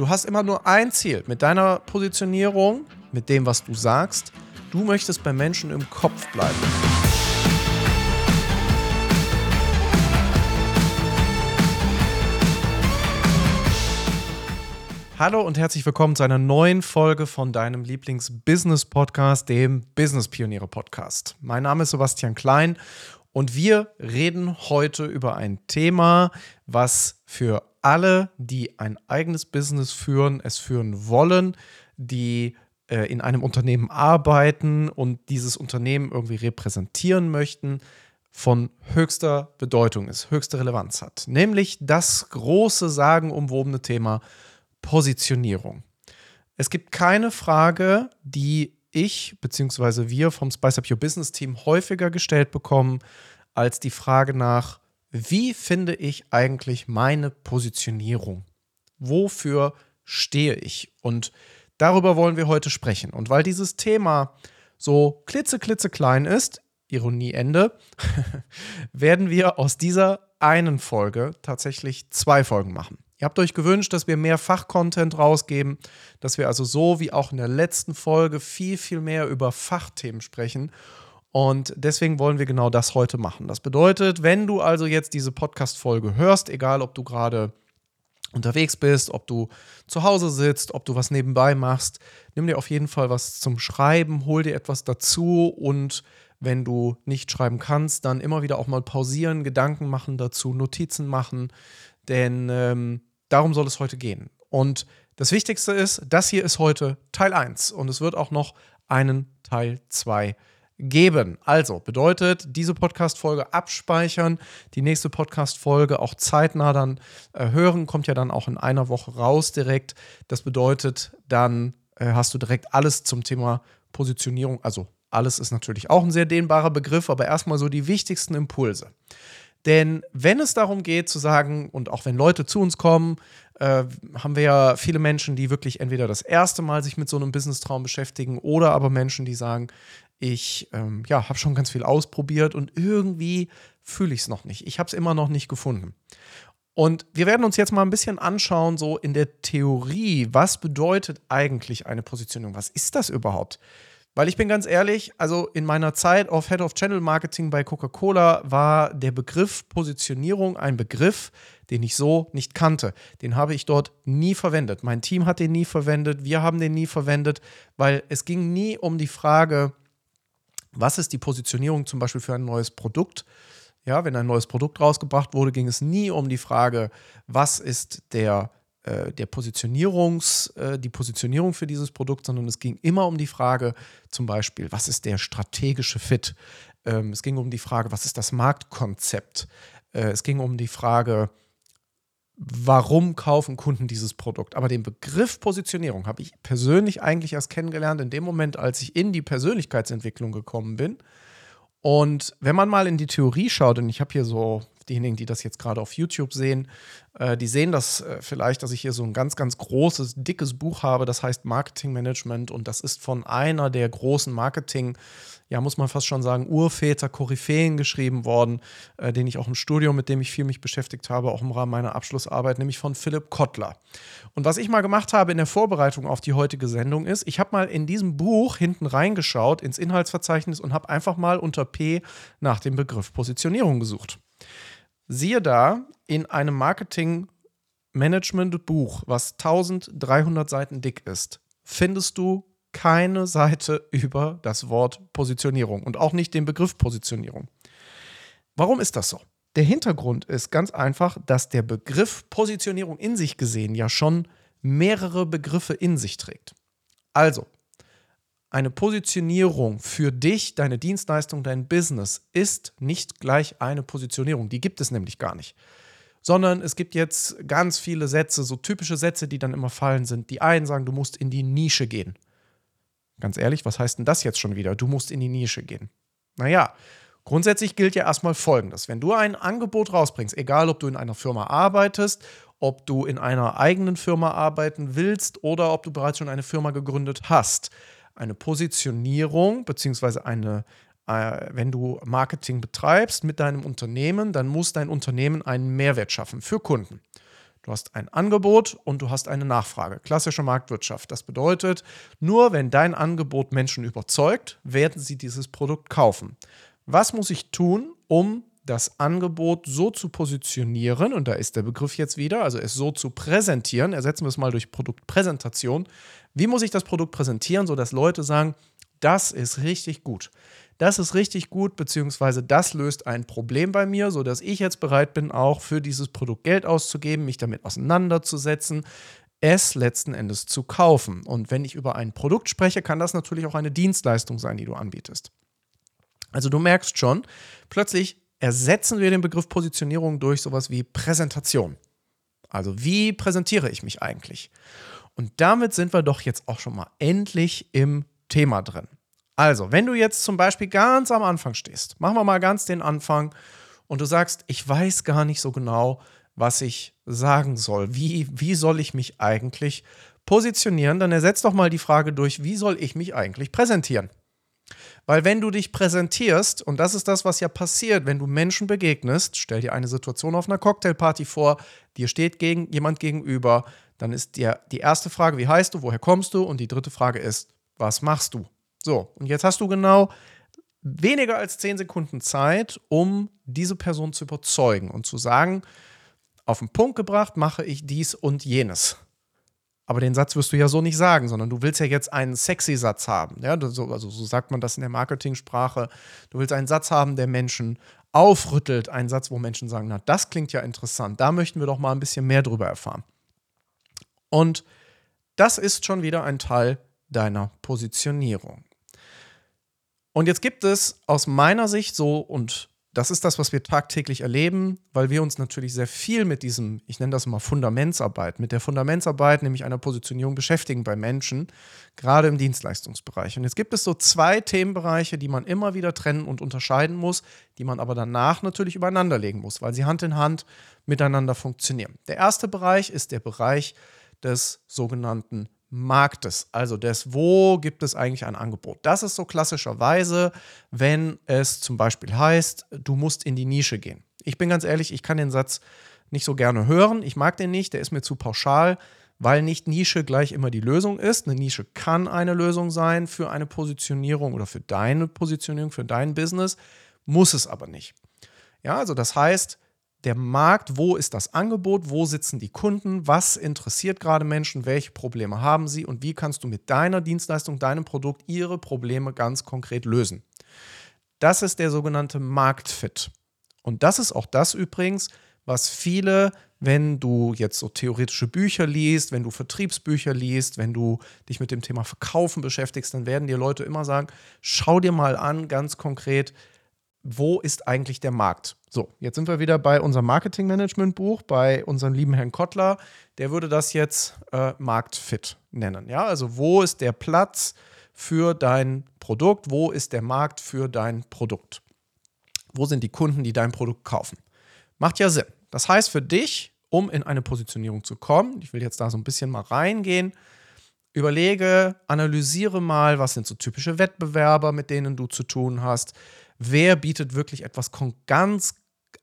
Du hast immer nur ein Ziel mit deiner Positionierung, mit dem, was du sagst. Du möchtest bei Menschen im Kopf bleiben. Hallo und herzlich willkommen zu einer neuen Folge von deinem Lieblings-Business-Podcast, dem Business-Pioniere-Podcast. Mein Name ist Sebastian Klein und wir reden heute über ein Thema, was für alle, die ein eigenes Business führen, es führen wollen, die äh, in einem Unternehmen arbeiten und dieses Unternehmen irgendwie repräsentieren möchten, von höchster Bedeutung ist, höchste Relevanz hat. Nämlich das große, sagenumwobene Thema Positionierung. Es gibt keine Frage, die ich bzw. wir vom Spice Up Your Business Team häufiger gestellt bekommen, als die Frage nach, wie finde ich eigentlich meine Positionierung? Wofür stehe ich? Und darüber wollen wir heute sprechen. Und weil dieses Thema so klitzeklitzeklein ist, Ironie Ende, werden wir aus dieser einen Folge tatsächlich zwei Folgen machen. Ihr habt euch gewünscht, dass wir mehr Fachcontent rausgeben, dass wir also so wie auch in der letzten Folge viel, viel mehr über Fachthemen sprechen. Und deswegen wollen wir genau das heute machen. Das bedeutet, wenn du also jetzt diese Podcast-Folge hörst, egal ob du gerade unterwegs bist, ob du zu Hause sitzt, ob du was nebenbei machst, nimm dir auf jeden Fall was zum Schreiben, hol dir etwas dazu und wenn du nicht schreiben kannst, dann immer wieder auch mal pausieren, Gedanken machen dazu, Notizen machen, denn ähm, darum soll es heute gehen. Und das Wichtigste ist, das hier ist heute Teil 1 und es wird auch noch einen Teil 2 geben geben. Also bedeutet, diese Podcast-Folge abspeichern, die nächste Podcast-Folge auch zeitnah dann äh, hören, kommt ja dann auch in einer Woche raus direkt. Das bedeutet, dann äh, hast du direkt alles zum Thema Positionierung. Also alles ist natürlich auch ein sehr dehnbarer Begriff, aber erstmal so die wichtigsten Impulse. Denn wenn es darum geht zu sagen, und auch wenn Leute zu uns kommen, äh, haben wir ja viele Menschen, die wirklich entweder das erste Mal sich mit so einem Business-Traum beschäftigen oder aber Menschen, die sagen, ich ähm, ja, habe schon ganz viel ausprobiert und irgendwie fühle ich es noch nicht. Ich habe es immer noch nicht gefunden. Und wir werden uns jetzt mal ein bisschen anschauen, so in der Theorie, was bedeutet eigentlich eine Positionierung? Was ist das überhaupt? Weil ich bin ganz ehrlich, also in meiner Zeit auf Head of Channel Marketing bei Coca-Cola war der Begriff Positionierung ein Begriff, den ich so nicht kannte. Den habe ich dort nie verwendet. Mein Team hat den nie verwendet, wir haben den nie verwendet, weil es ging nie um die Frage, was ist die Positionierung zum Beispiel für ein neues Produkt? Ja, wenn ein neues Produkt rausgebracht wurde, ging es nie um die Frage, was ist der, äh, der Positionierungs, äh, die Positionierung für dieses Produkt, sondern es ging immer um die Frage, zum Beispiel, was ist der strategische Fit? Ähm, es ging um die Frage, was ist das Marktkonzept? Äh, es ging um die Frage, warum kaufen Kunden dieses Produkt. Aber den Begriff Positionierung habe ich persönlich eigentlich erst kennengelernt in dem Moment, als ich in die Persönlichkeitsentwicklung gekommen bin. Und wenn man mal in die Theorie schaut, und ich habe hier so diejenigen, die das jetzt gerade auf YouTube sehen, äh, die sehen das äh, vielleicht, dass ich hier so ein ganz, ganz großes, dickes Buch habe, das heißt Marketing Management und das ist von einer der großen Marketing- ja, muss man fast schon sagen, Urväter, Koryphäen geschrieben worden, äh, den ich auch im Studium, mit dem ich viel mich beschäftigt habe, auch im Rahmen meiner Abschlussarbeit, nämlich von Philipp Kottler. Und was ich mal gemacht habe in der Vorbereitung auf die heutige Sendung ist, ich habe mal in diesem Buch hinten reingeschaut ins Inhaltsverzeichnis und habe einfach mal unter P nach dem Begriff Positionierung gesucht. Siehe da, in einem Marketing-Management-Buch, was 1300 Seiten dick ist, findest du keine Seite über das Wort Positionierung und auch nicht den Begriff Positionierung. Warum ist das so? Der Hintergrund ist ganz einfach, dass der Begriff Positionierung in sich gesehen ja schon mehrere Begriffe in sich trägt. Also, eine Positionierung für dich, deine Dienstleistung, dein Business ist nicht gleich eine Positionierung. Die gibt es nämlich gar nicht. Sondern es gibt jetzt ganz viele Sätze, so typische Sätze, die dann immer fallen sind. Die einen sagen, du musst in die Nische gehen. Ganz ehrlich, was heißt denn das jetzt schon wieder? Du musst in die Nische gehen. Naja, grundsätzlich gilt ja erstmal Folgendes. Wenn du ein Angebot rausbringst, egal ob du in einer Firma arbeitest, ob du in einer eigenen Firma arbeiten willst oder ob du bereits schon eine Firma gegründet hast, eine Positionierung beziehungsweise eine, äh, wenn du Marketing betreibst mit deinem Unternehmen, dann muss dein Unternehmen einen Mehrwert schaffen für Kunden. Du hast ein Angebot und du hast eine Nachfrage. Klassische Marktwirtschaft. Das bedeutet, nur wenn dein Angebot Menschen überzeugt, werden sie dieses Produkt kaufen. Was muss ich tun, um das Angebot so zu positionieren, und da ist der Begriff jetzt wieder, also es so zu präsentieren, ersetzen wir es mal durch Produktpräsentation. Wie muss ich das Produkt präsentieren, sodass Leute sagen, das ist richtig gut. Das ist richtig gut, beziehungsweise das löst ein Problem bei mir, sodass ich jetzt bereit bin, auch für dieses Produkt Geld auszugeben, mich damit auseinanderzusetzen, es letzten Endes zu kaufen. Und wenn ich über ein Produkt spreche, kann das natürlich auch eine Dienstleistung sein, die du anbietest. Also du merkst schon, plötzlich ersetzen wir den Begriff Positionierung durch sowas wie Präsentation. Also wie präsentiere ich mich eigentlich? Und damit sind wir doch jetzt auch schon mal endlich im Thema drin. Also, wenn du jetzt zum Beispiel ganz am Anfang stehst, machen wir mal ganz den Anfang und du sagst, ich weiß gar nicht so genau, was ich sagen soll. Wie, wie soll ich mich eigentlich positionieren? Dann ersetzt doch mal die Frage durch, wie soll ich mich eigentlich präsentieren? Weil wenn du dich präsentierst, und das ist das, was ja passiert, wenn du Menschen begegnest, stell dir eine Situation auf einer Cocktailparty vor, dir steht gegen, jemand gegenüber, dann ist dir die erste Frage, wie heißt du, woher kommst du? Und die dritte Frage ist, was machst du? So, und jetzt hast du genau weniger als zehn Sekunden Zeit, um diese Person zu überzeugen und zu sagen, auf den Punkt gebracht mache ich dies und jenes. Aber den Satz wirst du ja so nicht sagen, sondern du willst ja jetzt einen sexy Satz haben. Ja, also so sagt man das in der Marketingsprache. Du willst einen Satz haben, der Menschen aufrüttelt, einen Satz, wo Menschen sagen, na, das klingt ja interessant, da möchten wir doch mal ein bisschen mehr drüber erfahren. Und das ist schon wieder ein Teil deiner Positionierung. Und jetzt gibt es aus meiner Sicht so, und das ist das, was wir tagtäglich erleben, weil wir uns natürlich sehr viel mit diesem, ich nenne das mal Fundamentsarbeit, mit der Fundamentsarbeit, nämlich einer Positionierung beschäftigen bei Menschen, gerade im Dienstleistungsbereich. Und jetzt gibt es so zwei Themenbereiche, die man immer wieder trennen und unterscheiden muss, die man aber danach natürlich übereinander legen muss, weil sie Hand in Hand miteinander funktionieren. Der erste Bereich ist der Bereich des sogenannten Marktes, also des, wo gibt es eigentlich ein Angebot. Das ist so klassischerweise, wenn es zum Beispiel heißt, du musst in die Nische gehen. Ich bin ganz ehrlich, ich kann den Satz nicht so gerne hören. Ich mag den nicht, der ist mir zu pauschal, weil nicht Nische gleich immer die Lösung ist. Eine Nische kann eine Lösung sein für eine Positionierung oder für deine Positionierung, für dein Business, muss es aber nicht. Ja, also das heißt, der Markt, wo ist das Angebot, wo sitzen die Kunden, was interessiert gerade Menschen, welche Probleme haben sie und wie kannst du mit deiner Dienstleistung, deinem Produkt ihre Probleme ganz konkret lösen. Das ist der sogenannte Marktfit. Und das ist auch das übrigens, was viele, wenn du jetzt so theoretische Bücher liest, wenn du Vertriebsbücher liest, wenn du dich mit dem Thema Verkaufen beschäftigst, dann werden dir Leute immer sagen, schau dir mal an, ganz konkret, wo ist eigentlich der Markt? So, jetzt sind wir wieder bei unserem Marketing-Management-Buch, bei unserem lieben Herrn Kottler. Der würde das jetzt äh, Marktfit nennen. Ja, also wo ist der Platz für dein Produkt? Wo ist der Markt für dein Produkt? Wo sind die Kunden, die dein Produkt kaufen? Macht ja Sinn. Das heißt für dich, um in eine Positionierung zu kommen, ich will jetzt da so ein bisschen mal reingehen, überlege, analysiere mal, was sind so typische Wettbewerber, mit denen du zu tun hast wer bietet wirklich etwas ganz,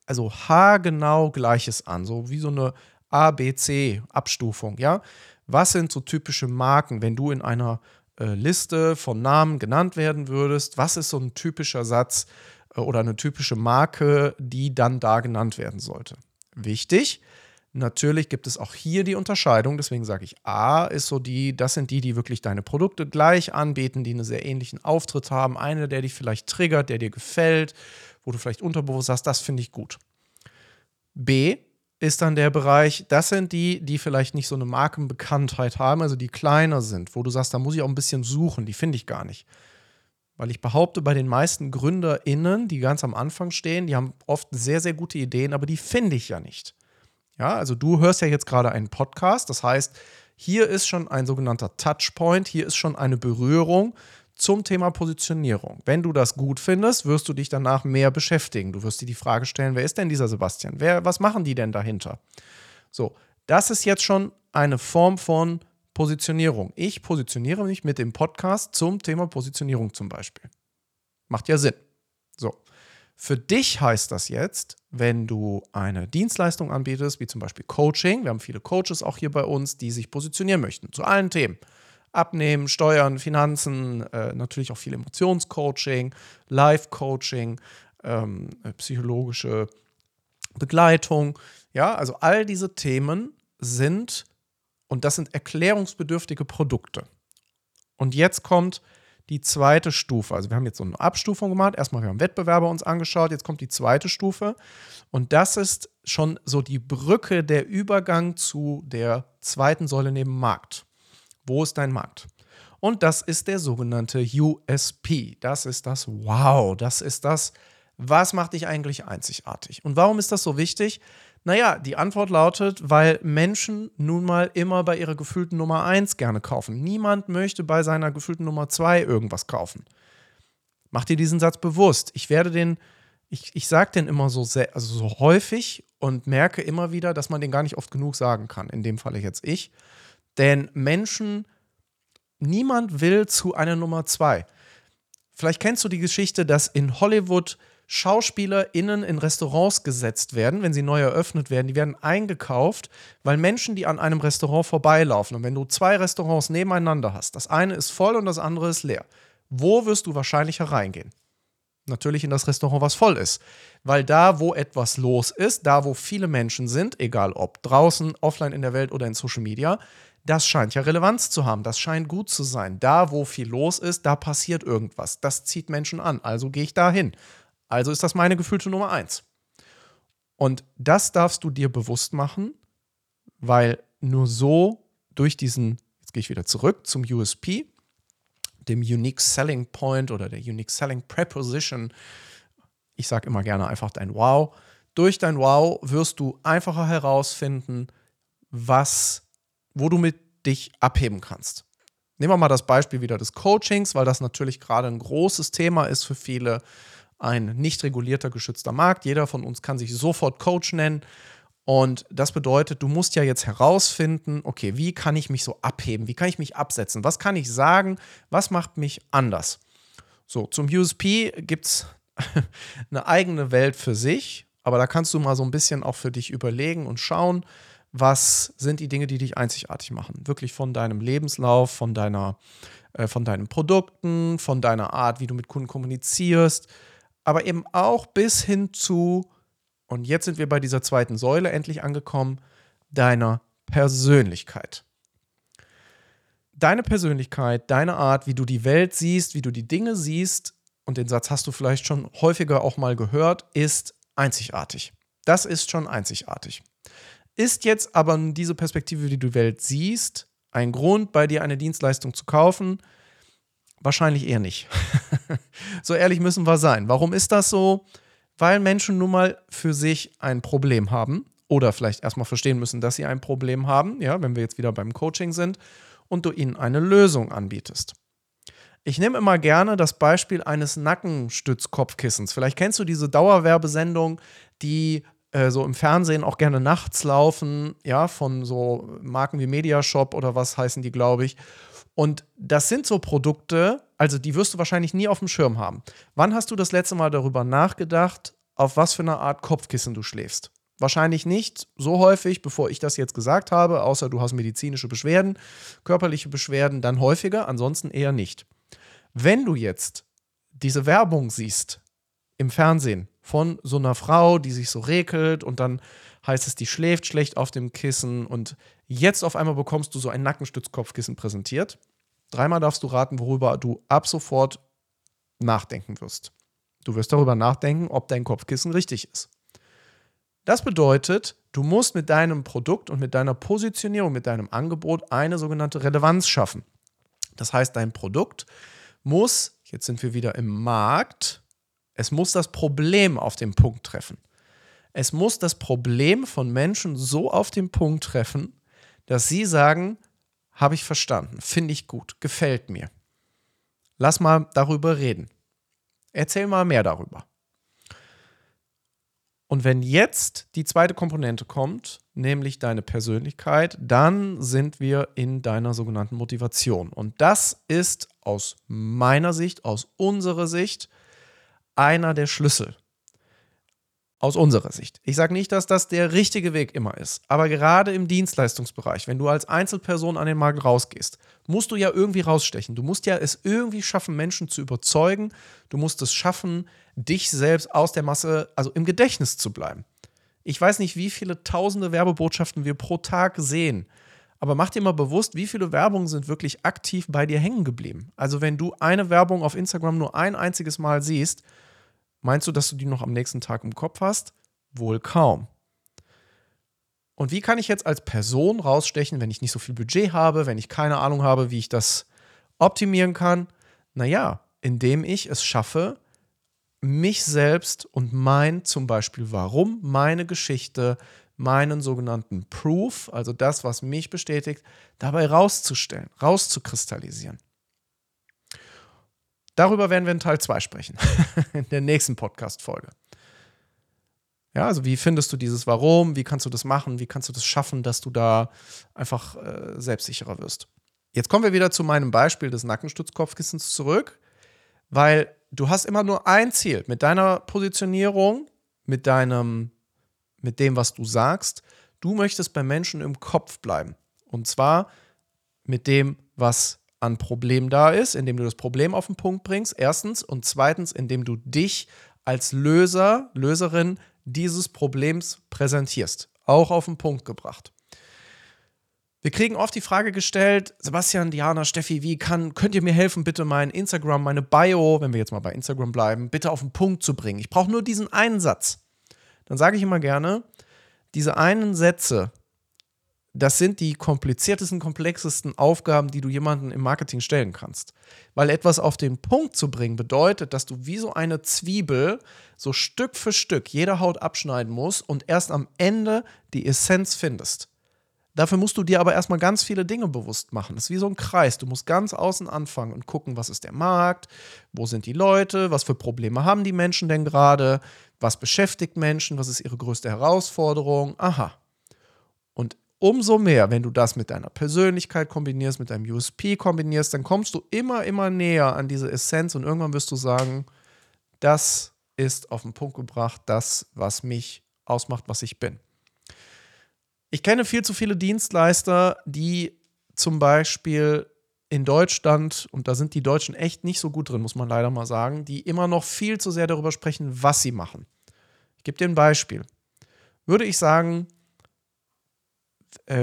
also haargenau Gleiches an, so wie so eine ABC-Abstufung, ja. Was sind so typische Marken, wenn du in einer äh, Liste von Namen genannt werden würdest? Was ist so ein typischer Satz äh, oder eine typische Marke, die dann da genannt werden sollte? Wichtig, Natürlich gibt es auch hier die Unterscheidung, deswegen sage ich A ist so die, das sind die, die wirklich deine Produkte gleich anbieten, die einen sehr ähnlichen Auftritt haben, einer, der dich vielleicht triggert, der dir gefällt, wo du vielleicht unterbewusst sagst, das finde ich gut. B ist dann der Bereich, das sind die, die vielleicht nicht so eine Markenbekanntheit haben, also die kleiner sind, wo du sagst, da muss ich auch ein bisschen suchen, die finde ich gar nicht. Weil ich behaupte, bei den meisten GründerInnen, die ganz am Anfang stehen, die haben oft sehr, sehr gute Ideen, aber die finde ich ja nicht. Ja, also du hörst ja jetzt gerade einen Podcast, das heißt, hier ist schon ein sogenannter Touchpoint, hier ist schon eine Berührung zum Thema Positionierung. Wenn du das gut findest, wirst du dich danach mehr beschäftigen. Du wirst dir die Frage stellen, wer ist denn dieser Sebastian? Wer, was machen die denn dahinter? So, das ist jetzt schon eine Form von Positionierung. Ich positioniere mich mit dem Podcast zum Thema Positionierung zum Beispiel. Macht ja Sinn. So. Für dich heißt das jetzt, wenn du eine Dienstleistung anbietest, wie zum Beispiel Coaching, wir haben viele Coaches auch hier bei uns, die sich positionieren möchten zu allen Themen. Abnehmen, Steuern, Finanzen, äh, natürlich auch viel Emotionscoaching, Life-Coaching, ähm, psychologische Begleitung. Ja, also all diese Themen sind, und das sind erklärungsbedürftige Produkte. Und jetzt kommt die zweite Stufe. Also wir haben jetzt so eine Abstufung gemacht. Erstmal, wir haben Wettbewerber uns angeschaut. Jetzt kommt die zweite Stufe. Und das ist schon so die Brücke, der Übergang zu der zweiten Säule neben Markt. Wo ist dein Markt? Und das ist der sogenannte USP. Das ist das Wow. Das ist das, was macht dich eigentlich einzigartig? Und warum ist das so wichtig? Naja, die Antwort lautet, weil Menschen nun mal immer bei ihrer gefühlten Nummer 1 gerne kaufen. Niemand möchte bei seiner gefühlten Nummer 2 irgendwas kaufen. Mach dir diesen Satz bewusst. Ich werde den, ich, ich sage den immer so, sehr, also so häufig und merke immer wieder, dass man den gar nicht oft genug sagen kann. In dem Falle jetzt ich. Denn Menschen, niemand will zu einer Nummer 2. Vielleicht kennst du die Geschichte, dass in Hollywood SchauspielerInnen in Restaurants gesetzt werden, wenn sie neu eröffnet werden. Die werden eingekauft, weil Menschen, die an einem Restaurant vorbeilaufen, und wenn du zwei Restaurants nebeneinander hast, das eine ist voll und das andere ist leer, wo wirst du wahrscheinlich hereingehen? Natürlich in das Restaurant, was voll ist. Weil da, wo etwas los ist, da, wo viele Menschen sind, egal ob draußen, offline in der Welt oder in Social Media, das scheint ja Relevanz zu haben, das scheint gut zu sein. Da, wo viel los ist, da passiert irgendwas. Das zieht Menschen an, also gehe ich da hin. Also ist das meine gefühlte Nummer eins. Und das darfst du dir bewusst machen, weil nur so durch diesen, jetzt gehe ich wieder zurück zum USP, dem Unique Selling Point oder der Unique Selling Preposition, ich sage immer gerne einfach dein Wow, durch dein Wow wirst du einfacher herausfinden, was, wo du mit dich abheben kannst. Nehmen wir mal das Beispiel wieder des Coachings, weil das natürlich gerade ein großes Thema ist für viele ein nicht regulierter, geschützter Markt. Jeder von uns kann sich sofort Coach nennen. Und das bedeutet, du musst ja jetzt herausfinden, okay, wie kann ich mich so abheben? Wie kann ich mich absetzen? Was kann ich sagen? Was macht mich anders? So, zum USP gibt es eine eigene Welt für sich, aber da kannst du mal so ein bisschen auch für dich überlegen und schauen, was sind die Dinge, die dich einzigartig machen. Wirklich von deinem Lebenslauf, von deiner, äh, von deinen Produkten, von deiner Art, wie du mit Kunden kommunizierst, aber eben auch bis hin zu, und jetzt sind wir bei dieser zweiten Säule endlich angekommen, deiner Persönlichkeit. Deine Persönlichkeit, deine Art, wie du die Welt siehst, wie du die Dinge siehst, und den Satz hast du vielleicht schon häufiger auch mal gehört, ist einzigartig. Das ist schon einzigartig. Ist jetzt aber diese Perspektive, wie du die Welt siehst, ein Grund, bei dir eine Dienstleistung zu kaufen? Wahrscheinlich eher nicht. so ehrlich müssen wir sein. Warum ist das so? Weil Menschen nun mal für sich ein Problem haben oder vielleicht erstmal verstehen müssen, dass sie ein Problem haben, ja, wenn wir jetzt wieder beim Coaching sind und du ihnen eine Lösung anbietest. Ich nehme immer gerne das Beispiel eines Nackenstützkopfkissens. Vielleicht kennst du diese Dauerwerbesendung, die äh, so im Fernsehen auch gerne nachts laufen, ja, von so Marken wie Mediashop oder was heißen die, glaube ich. Und das sind so Produkte, also die wirst du wahrscheinlich nie auf dem Schirm haben. Wann hast du das letzte Mal darüber nachgedacht, auf was für eine Art Kopfkissen du schläfst? Wahrscheinlich nicht so häufig, bevor ich das jetzt gesagt habe, außer du hast medizinische Beschwerden, körperliche Beschwerden, dann häufiger, ansonsten eher nicht. Wenn du jetzt diese Werbung siehst im Fernsehen von so einer Frau, die sich so rekelt und dann heißt es, die schläft schlecht auf dem Kissen und jetzt auf einmal bekommst du so ein Nackenstützkopfkissen präsentiert, Dreimal darfst du raten, worüber du ab sofort nachdenken wirst. Du wirst darüber nachdenken, ob dein Kopfkissen richtig ist. Das bedeutet, du musst mit deinem Produkt und mit deiner Positionierung, mit deinem Angebot eine sogenannte Relevanz schaffen. Das heißt, dein Produkt muss, jetzt sind wir wieder im Markt, es muss das Problem auf den Punkt treffen. Es muss das Problem von Menschen so auf den Punkt treffen, dass sie sagen, habe ich verstanden. Finde ich gut. Gefällt mir. Lass mal darüber reden. Erzähl mal mehr darüber. Und wenn jetzt die zweite Komponente kommt, nämlich deine Persönlichkeit, dann sind wir in deiner sogenannten Motivation. Und das ist aus meiner Sicht, aus unserer Sicht, einer der Schlüssel. Aus unserer Sicht. Ich sage nicht, dass das der richtige Weg immer ist, aber gerade im Dienstleistungsbereich, wenn du als Einzelperson an den Markt rausgehst, musst du ja irgendwie rausstechen. Du musst ja es irgendwie schaffen, Menschen zu überzeugen. Du musst es schaffen, dich selbst aus der Masse, also im Gedächtnis zu bleiben. Ich weiß nicht, wie viele tausende Werbebotschaften wir pro Tag sehen, aber mach dir mal bewusst, wie viele Werbungen sind wirklich aktiv bei dir hängen geblieben. Also wenn du eine Werbung auf Instagram nur ein einziges Mal siehst, meinst du, dass du die noch am nächsten Tag im Kopf hast? Wohl kaum. Und wie kann ich jetzt als Person rausstechen, wenn ich nicht so viel Budget habe, wenn ich keine Ahnung habe, wie ich das optimieren kann? Naja, indem ich es schaffe, mich selbst und mein zum Beispiel Warum, meine Geschichte, meinen sogenannten Proof, also das, was mich bestätigt, dabei rauszustellen, rauszukristallisieren. Darüber werden wir in Teil 2 sprechen, in der nächsten Podcast-Folge. Ja, also wie findest du dieses Warum? Wie kannst du das machen? Wie kannst du das schaffen, dass du da einfach äh, selbstsicherer wirst? Jetzt kommen wir wieder zu meinem Beispiel des Nackenstützkopfkissens zurück, weil du hast immer nur ein Ziel mit deiner Positionierung, mit deinem, mit dem, was du sagst. Du möchtest bei Menschen im Kopf bleiben. Und zwar mit dem, was an Problem da ist, indem du das Problem auf den Punkt bringst, erstens. Und zweitens, indem du dich als Löser, Löserin dieses Problems präsentierst. Auch auf den Punkt gebracht. Wir kriegen oft die Frage gestellt, Sebastian, Diana, Steffi, wie kann, könnt ihr mir helfen, bitte mein Instagram, meine Bio, wenn wir jetzt mal bei Instagram bleiben, bitte auf den Punkt zu bringen. Ich brauche nur diesen einen Satz. Dann sage ich immer gerne, diese einen Sätze, das sind die kompliziertesten, komplexesten Aufgaben, die du jemandem im Marketing stellen kannst. Weil etwas auf den Punkt zu bringen bedeutet, dass du wie so eine Zwiebel so Stück für Stück jede Haut abschneiden musst und erst am Ende die Essenz findest. Dafür musst du dir aber erstmal ganz viele Dinge bewusst machen. Das ist wie so ein Kreis. Du musst ganz außen anfangen und gucken, was ist der Markt, wo sind die Leute, was für Probleme haben die Menschen denn gerade, was beschäftigt Menschen, was ist ihre größte Herausforderung. Aha. Umso mehr, wenn du das mit deiner Persönlichkeit kombinierst, mit deinem USP kombinierst, dann kommst du immer, immer näher an diese Essenz und irgendwann wirst du sagen, das ist auf den Punkt gebracht, das, was mich ausmacht, was ich bin. Ich kenne viel zu viele Dienstleister, die zum Beispiel in Deutschland, und da sind die Deutschen echt nicht so gut drin, muss man leider mal sagen, die immer noch viel zu sehr darüber sprechen, was sie machen. Ich gebe dir ein Beispiel. Würde ich sagen,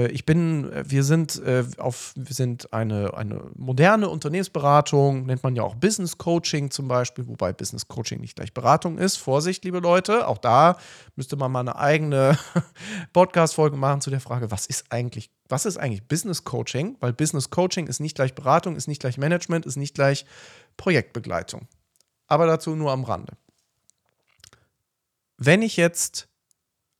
ich bin, äh, wir sind äh, auf, wir sind eine, eine moderne Unternehmensberatung, nennt man ja auch Business Coaching zum Beispiel, wobei Business Coaching nicht gleich Beratung ist. Vorsicht, liebe Leute, auch da müsste man mal eine eigene Podcast-Folge machen zu der Frage, was ist eigentlich, was ist eigentlich Business Coaching? Weil Business Coaching ist nicht gleich Beratung, ist nicht gleich Management, ist nicht gleich Projektbegleitung. Aber dazu nur am Rande. Wenn ich jetzt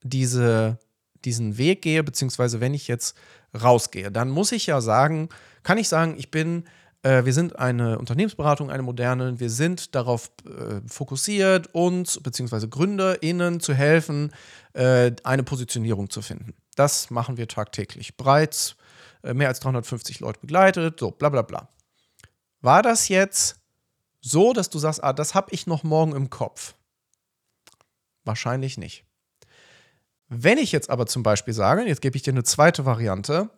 diese diesen Weg gehe, beziehungsweise wenn ich jetzt rausgehe, dann muss ich ja sagen, kann ich sagen, ich bin äh, wir sind eine Unternehmensberatung, eine moderne. Wir sind darauf äh, fokussiert, uns bzw. GründerInnen zu helfen, äh, eine Positionierung zu finden. Das machen wir tagtäglich. Bereits äh, mehr als 350 Leute begleitet, so bla bla bla. War das jetzt so, dass du sagst, ah, das habe ich noch morgen im Kopf? Wahrscheinlich nicht. Wenn ich jetzt aber zum Beispiel sage, jetzt gebe ich dir eine zweite Variante,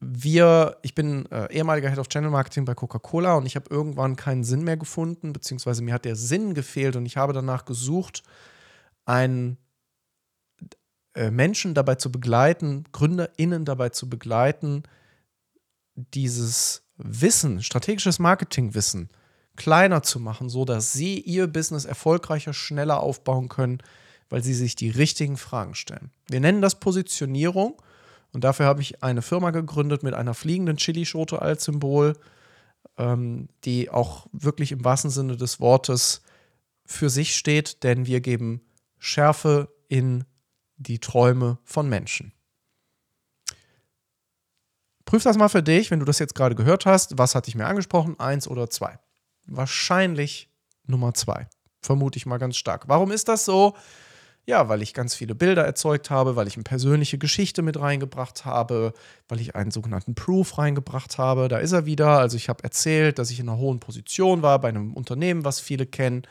wir, ich bin äh, ehemaliger Head of Channel Marketing bei Coca-Cola und ich habe irgendwann keinen Sinn mehr gefunden, beziehungsweise mir hat der Sinn gefehlt und ich habe danach gesucht, einen äh, Menschen dabei zu begleiten, GründerInnen dabei zu begleiten, dieses Wissen, strategisches Marketingwissen kleiner zu machen, so dass sie ihr Business erfolgreicher, schneller aufbauen können, weil sie sich die richtigen Fragen stellen. Wir nennen das Positionierung und dafür habe ich eine Firma gegründet mit einer fliegenden Chilischote als Symbol, ähm, die auch wirklich im wahrsten Sinne des Wortes für sich steht, denn wir geben Schärfe in die Träume von Menschen. Prüf das mal für dich, wenn du das jetzt gerade gehört hast. Was hatte ich mir angesprochen? Eins oder zwei? Wahrscheinlich Nummer zwei. Vermute ich mal ganz stark. Warum ist das so? Ja, weil ich ganz viele Bilder erzeugt habe, weil ich eine persönliche Geschichte mit reingebracht habe, weil ich einen sogenannten Proof reingebracht habe. Da ist er wieder. Also ich habe erzählt, dass ich in einer hohen Position war bei einem Unternehmen, was viele kennen,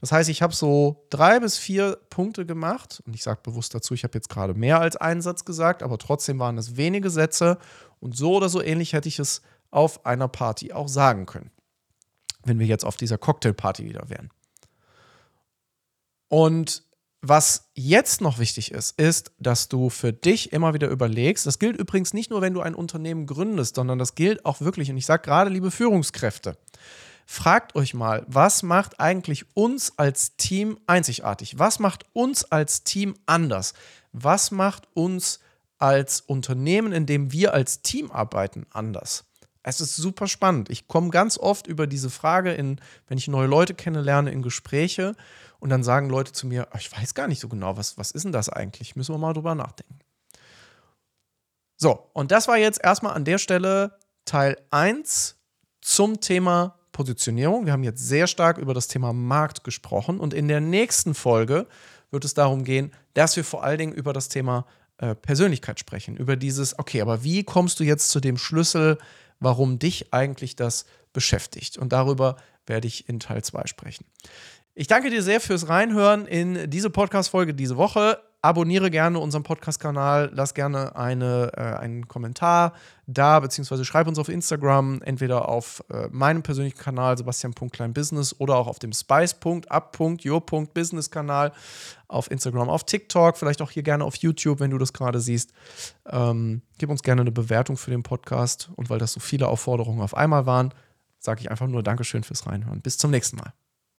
Das heißt, ich habe so drei bis vier Punkte gemacht und ich sage bewusst dazu, ich habe jetzt gerade mehr als einen Satz gesagt, aber trotzdem waren es wenige Sätze und so oder so ähnlich hätte ich es auf einer Party auch sagen können, wenn wir jetzt auf dieser Cocktailparty wieder wären. Und was jetzt noch wichtig ist, ist, dass du für dich immer wieder überlegst. Das gilt übrigens nicht nur, wenn du ein Unternehmen gründest, sondern das gilt auch wirklich. Und ich sage gerade, liebe Führungskräfte, fragt euch mal, was macht eigentlich uns als Team einzigartig? Was macht uns als Team anders? Was macht uns als Unternehmen, in dem wir als Team arbeiten, anders? Es ist super spannend. Ich komme ganz oft über diese Frage in, wenn ich neue Leute kennenlerne, in Gespräche und dann sagen Leute zu mir, ich weiß gar nicht so genau, was, was ist denn das eigentlich? Müssen wir mal drüber nachdenken. So, und das war jetzt erstmal an der Stelle Teil 1 zum Thema Positionierung. Wir haben jetzt sehr stark über das Thema Markt gesprochen und in der nächsten Folge wird es darum gehen, dass wir vor allen Dingen über das Thema äh, Persönlichkeit sprechen. Über dieses, okay, aber wie kommst du jetzt zu dem Schlüssel, warum dich eigentlich das beschäftigt? Und darüber werde ich in Teil 2 sprechen. Ich danke dir sehr fürs Reinhören in diese Podcast-Folge diese Woche. Abonniere gerne unseren Podcast-Kanal, lass gerne eine, äh, einen Kommentar da, beziehungsweise schreib uns auf Instagram, entweder auf äh, meinem persönlichen Kanal sebastian.kleinbusiness oder auch auf dem spice.up.your.business-Kanal auf Instagram, auf TikTok, vielleicht auch hier gerne auf YouTube, wenn du das gerade siehst. Ähm, gib uns gerne eine Bewertung für den Podcast und weil das so viele Aufforderungen auf einmal waren, sage ich einfach nur Dankeschön fürs Reinhören. Bis zum nächsten Mal.